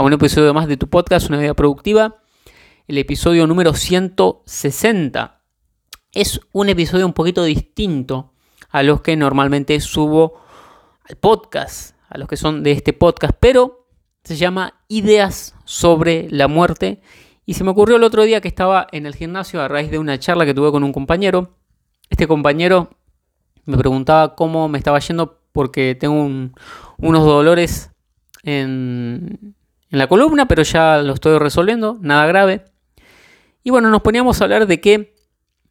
a un episodio más de tu podcast, Una Vida Productiva, el episodio número 160. Es un episodio un poquito distinto a los que normalmente subo al podcast, a los que son de este podcast, pero se llama Ideas sobre la muerte. Y se me ocurrió el otro día que estaba en el gimnasio a raíz de una charla que tuve con un compañero. Este compañero me preguntaba cómo me estaba yendo porque tengo unos dolores en, en la columna, pero ya lo estoy resolviendo, nada grave. Y bueno, nos poníamos a hablar de que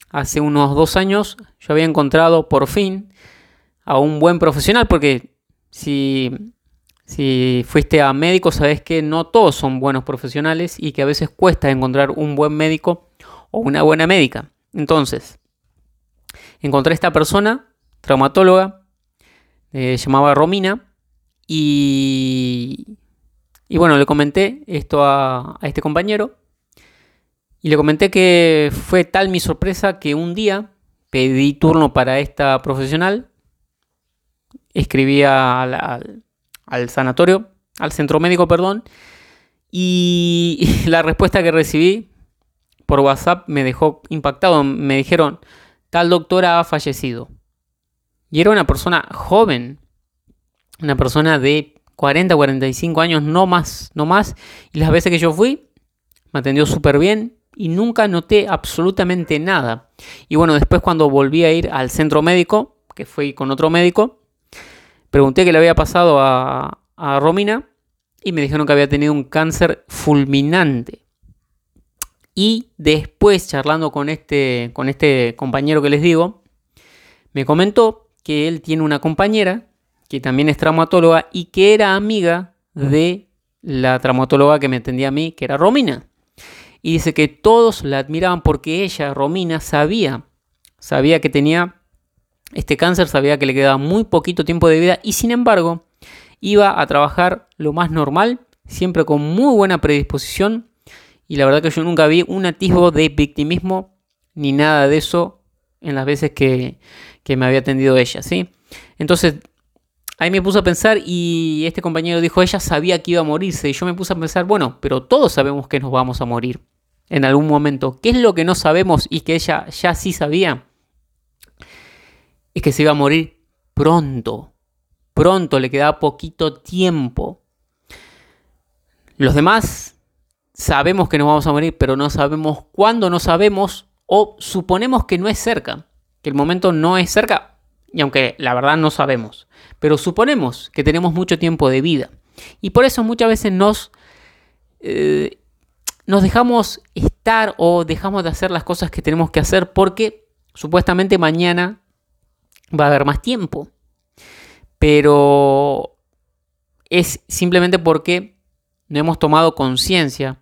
hace unos dos años yo había encontrado por fin a un buen profesional, porque si, si fuiste a médico sabes que no todos son buenos profesionales y que a veces cuesta encontrar un buen médico o una buena médica. Entonces, encontré a esta persona, traumatóloga, eh, llamaba Romina, y y bueno, le comenté esto a, este compañero y le comenté que fue tal mi sorpresa que un día pedí turno para esta profesional, escribí al, al, sanatorio, al centro médico, perdón, y la respuesta que recibí por WhatsApp me dejó impactado. Me dijeron, tal doctora ha fallecido. Y era una persona joven, una persona de 40, 45 años, no más, no más. Y las veces que yo fui, me atendió súper bien y nunca noté absolutamente nada. Y bueno, después cuando volví a ir al centro médico, que fui con otro médico, pregunté qué le había pasado a, Romina y me dijeron que había tenido un cáncer fulminante. Y después, charlando con este, con este compañero que les digo, me comentó que él tiene una compañera que también es traumatóloga y que era amiga de la traumatóloga que me atendía a mí, que era Romina. Y dice que todos la admiraban porque ella, Romina, sabía, sabía que tenía este cáncer, sabía que le quedaba muy poquito tiempo de vida y sin embargo iba a trabajar lo más normal, siempre con muy buena predisposición y la verdad que yo nunca vi un atisbo de victimismo ni nada de eso en las veces que, que me había atendido ella, ¿sí? Entonces Ahí me puse a pensar y este compañero dijo, ella sabía que iba a morirse. Y yo me puse a pensar, bueno, pero todos sabemos que nos vamos a morir en algún momento. ¿Qué es lo que no sabemos y que ella ya sí sabía? Es que se iba a morir pronto. Pronto, le quedaba poquito tiempo. Los demás sabemos que nos vamos a morir, pero no sabemos cuándo, no sabemos o suponemos que no es cerca, que el momento no es cerca y aunque la verdad no sabemos, pero suponemos que tenemos mucho tiempo de vida. Y por eso muchas veces nos, eh, nos dejamos estar o dejamos de hacer las cosas que tenemos que hacer porque supuestamente mañana va a haber más tiempo. Pero es simplemente porque no hemos tomado conciencia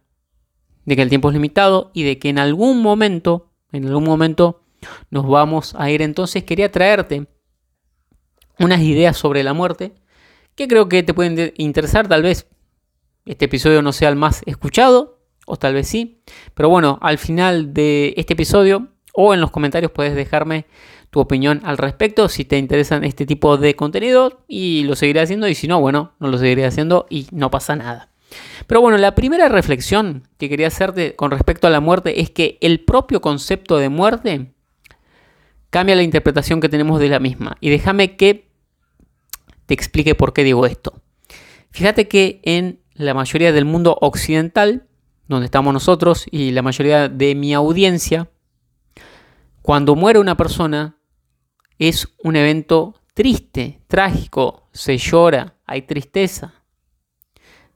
de que el tiempo es limitado y de que en algún momento, en algún momento nos vamos a ir. Entonces quería traerte unas ideas sobre la muerte que creo que te pueden interesar. Tal vez este episodio no sea el más escuchado, o tal vez sí. Pero bueno, al final de este episodio o en los comentarios puedes dejarme tu opinión al respecto si te interesan este tipo de contenido y lo seguiré haciendo y si no, bueno, no lo seguiré haciendo y no pasa nada. Pero bueno, la primera reflexión que quería hacerte con respecto a la muerte es que el propio concepto de muerte cambia la interpretación que tenemos de la misma. Y déjame que te explique por qué digo esto. Fíjate que en la mayoría del mundo occidental, donde estamos nosotros y la mayoría de mi audiencia, cuando muere una persona es un evento triste, trágico, se llora, hay tristeza.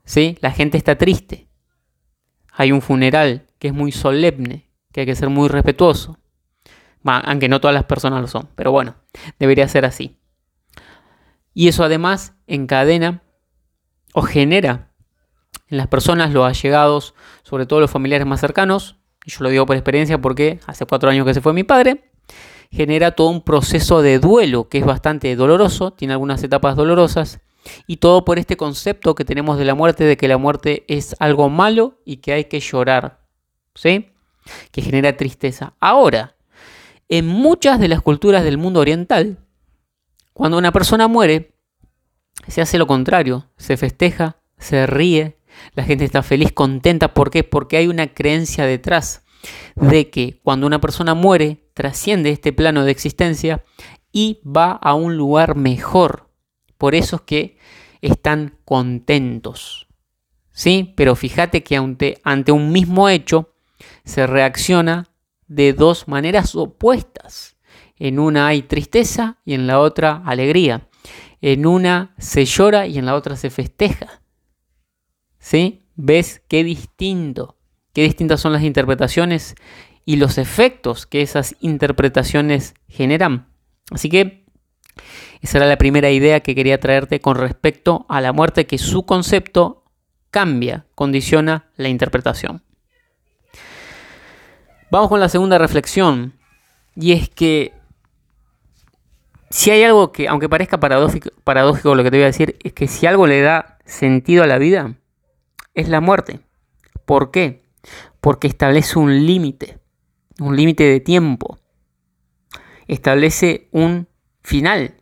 ¿Sí? La gente está triste. Hay un funeral que es muy solemne, que hay que ser muy respetuoso. aunque no todas las personas lo son, pero bueno, debería ser así. Y eso además encadena o genera en las personas, los allegados, sobre todo los familiares más cercanos. Yo lo digo por experiencia porque hace cuatro años que se fue mi padre. Genera todo un proceso de duelo que es bastante doloroso, tiene algunas etapas dolorosas. Y todo por este concepto que tenemos de la muerte, de que la muerte es algo malo y que hay que llorar. ¿Sí? Que genera tristeza. Ahora, en muchas de las culturas del mundo oriental, cuando una persona muere, se hace lo contrario, se festeja, se ríe, la gente está feliz, contenta. ¿Por qué? Porque hay una creencia detrás de que cuando una persona muere, trasciende este plano de existencia y va a un lugar mejor. Por eso es que están contentos. ¿Sí? Pero fíjate que ante, ante un mismo hecho se reacciona de dos maneras opuestas. En una hay tristeza y en la otra alegría. En una se llora y en la otra se festeja. ¿Sí? ¿Ves qué distinto? Qué distintas son las interpretaciones y los efectos que esas interpretaciones generan. Así que esa era la primera idea que quería traerte con respecto a la muerte, que su concepto cambia, condiciona la interpretación. Vamos con la segunda reflexión, y es que si hay algo que, aunque parezca paradójico, lo que te voy a decir, es que si algo le da sentido a la vida, es la muerte. ¿Por qué? Porque establece un límite, un límite de tiempo. Establece un final.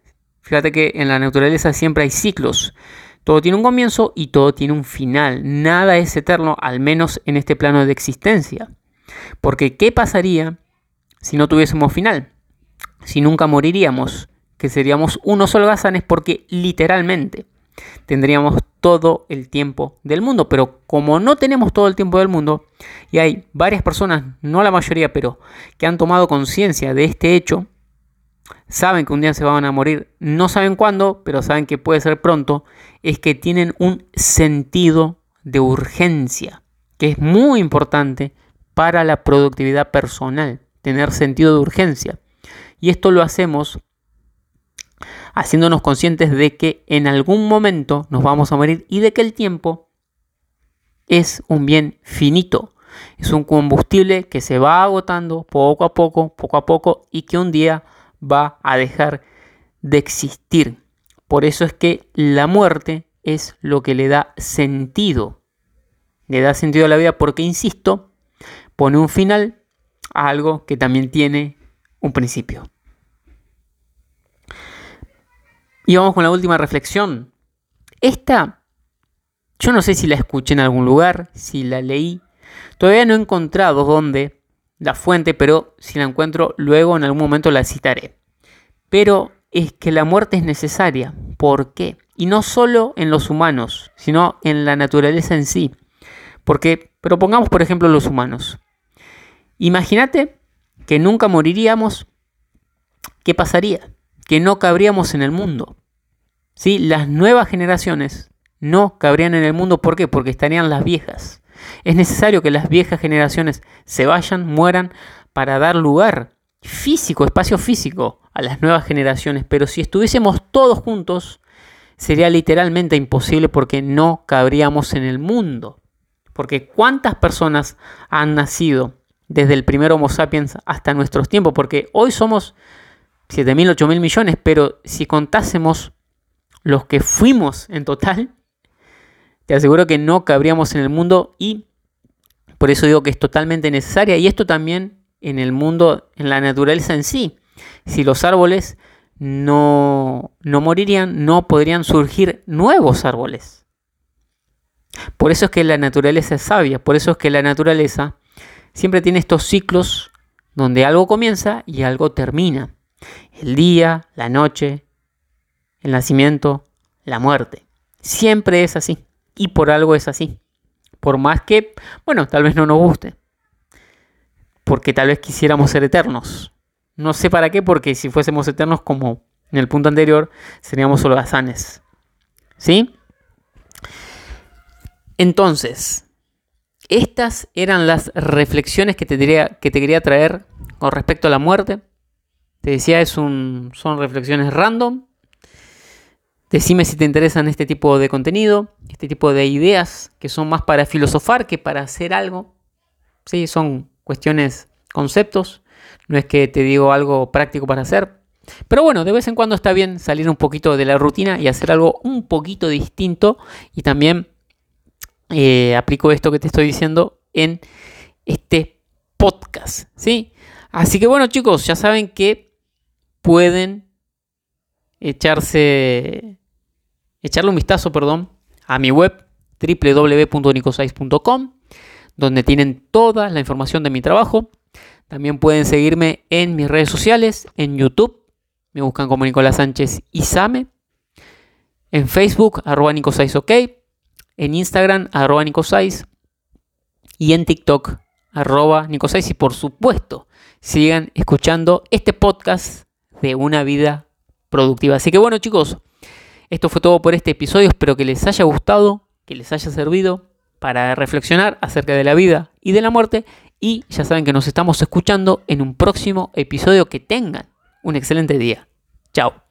Fíjate que en la naturaleza siempre hay ciclos. Todo tiene un comienzo y todo tiene un final. Nada es eterno, al menos en este plano de existencia. Porque ¿qué pasaría si no tuviésemos final? Si nunca moriríamos, que seríamos unos holgazanes porque literalmente tendríamos todo el tiempo del mundo. Pero como no tenemos todo el tiempo del mundo, y hay varias personas, no la mayoría, pero que han tomado conciencia de este hecho, saben que un día se van a morir, no saben cuándo, pero saben que puede ser pronto, es que tienen un sentido de urgencia, que es muy importante para la productividad personal, tener sentido de urgencia. Y esto lo hacemos haciéndonos conscientes de que en algún momento nos vamos a morir y de que el tiempo es un bien finito. Es un combustible que se va agotando poco a poco, poco a poco y que un día va a dejar de existir. Por eso es que la muerte es lo que le da sentido. Le da sentido a la vida porque, insisto, pone un final a algo que también tiene un principio. Y vamos con la última reflexión. Esta, yo no sé si la escuché en algún lugar, si la leí. Todavía no he encontrado dónde la fuente, pero si la encuentro luego en algún momento la citaré. Pero es que la muerte es necesaria. ¿Por qué? Y no solo en los humanos, sino en la naturaleza en sí. Porque, pero pongamos por ejemplo los humanos. Imagínate que nunca moriríamos, ¿qué pasaría? Que no cabríamos en el mundo. ¿Sí? Las nuevas generaciones no cabrían en el mundo. ¿Por qué? Porque estarían las viejas. Es necesario que las viejas generaciones se vayan, mueran, para dar lugar físico, espacio físico a las nuevas generaciones. Pero si estuviésemos todos juntos, sería literalmente imposible porque no cabríamos en el mundo. Porque ¿cuántas personas han nacido desde el primer Homo sapiens hasta nuestros tiempos, porque hoy somos 7.000, 8.000 millones, pero si contásemos los que fuimos en total, te aseguro que no cabríamos en el mundo y por eso digo que es totalmente necesaria y esto también en el mundo, en la naturaleza en sí. Si los árboles no, no morirían, no podrían surgir nuevos árboles. Por eso es que la naturaleza es sabia, por eso es que la naturaleza siempre tiene estos ciclos donde algo comienza y algo termina. El día, la noche, el nacimiento, la muerte. Siempre es así. Y por algo es así. Por más que, bueno, tal vez no nos guste. Porque tal vez quisiéramos ser eternos. No sé para qué, porque si fuésemos eternos como en el punto anterior, seríamos holgazanes. ¿Sí? Entonces, estas eran las reflexiones que te, que te quería traer con respecto a la muerte. Te decía, es un, son reflexiones random, Decime si te interesan este tipo de contenido, este tipo de ideas que son más para filosofar que para hacer algo. Sí, son cuestiones, conceptos. No es que te digo algo práctico para hacer. Pero bueno, de vez en cuando está bien salir un poquito de la rutina y hacer algo un poquito distinto. Y también eh, aplico esto que te estoy diciendo en este podcast. ¿sí? Así que bueno chicos, ya saben que pueden echarse echarle un vistazo, perdón, a mi web www.nicosais.com, donde tienen toda la información de mi trabajo. También pueden seguirme en mis redes sociales, en YouTube, me buscan como Nicolás Sánchez Isame, en Facebook, arroba OK, en Instagram, arroba Nicosais, y en TikTok, arroba Nicosais, y por supuesto, sigan escuchando este podcast de una vida productiva. Así que bueno chicos, esto fue todo por este episodio, espero que les haya gustado, que les haya servido para reflexionar acerca de la vida y de la muerte y ya saben que nos estamos escuchando en un próximo episodio que tengan un excelente día. Chao.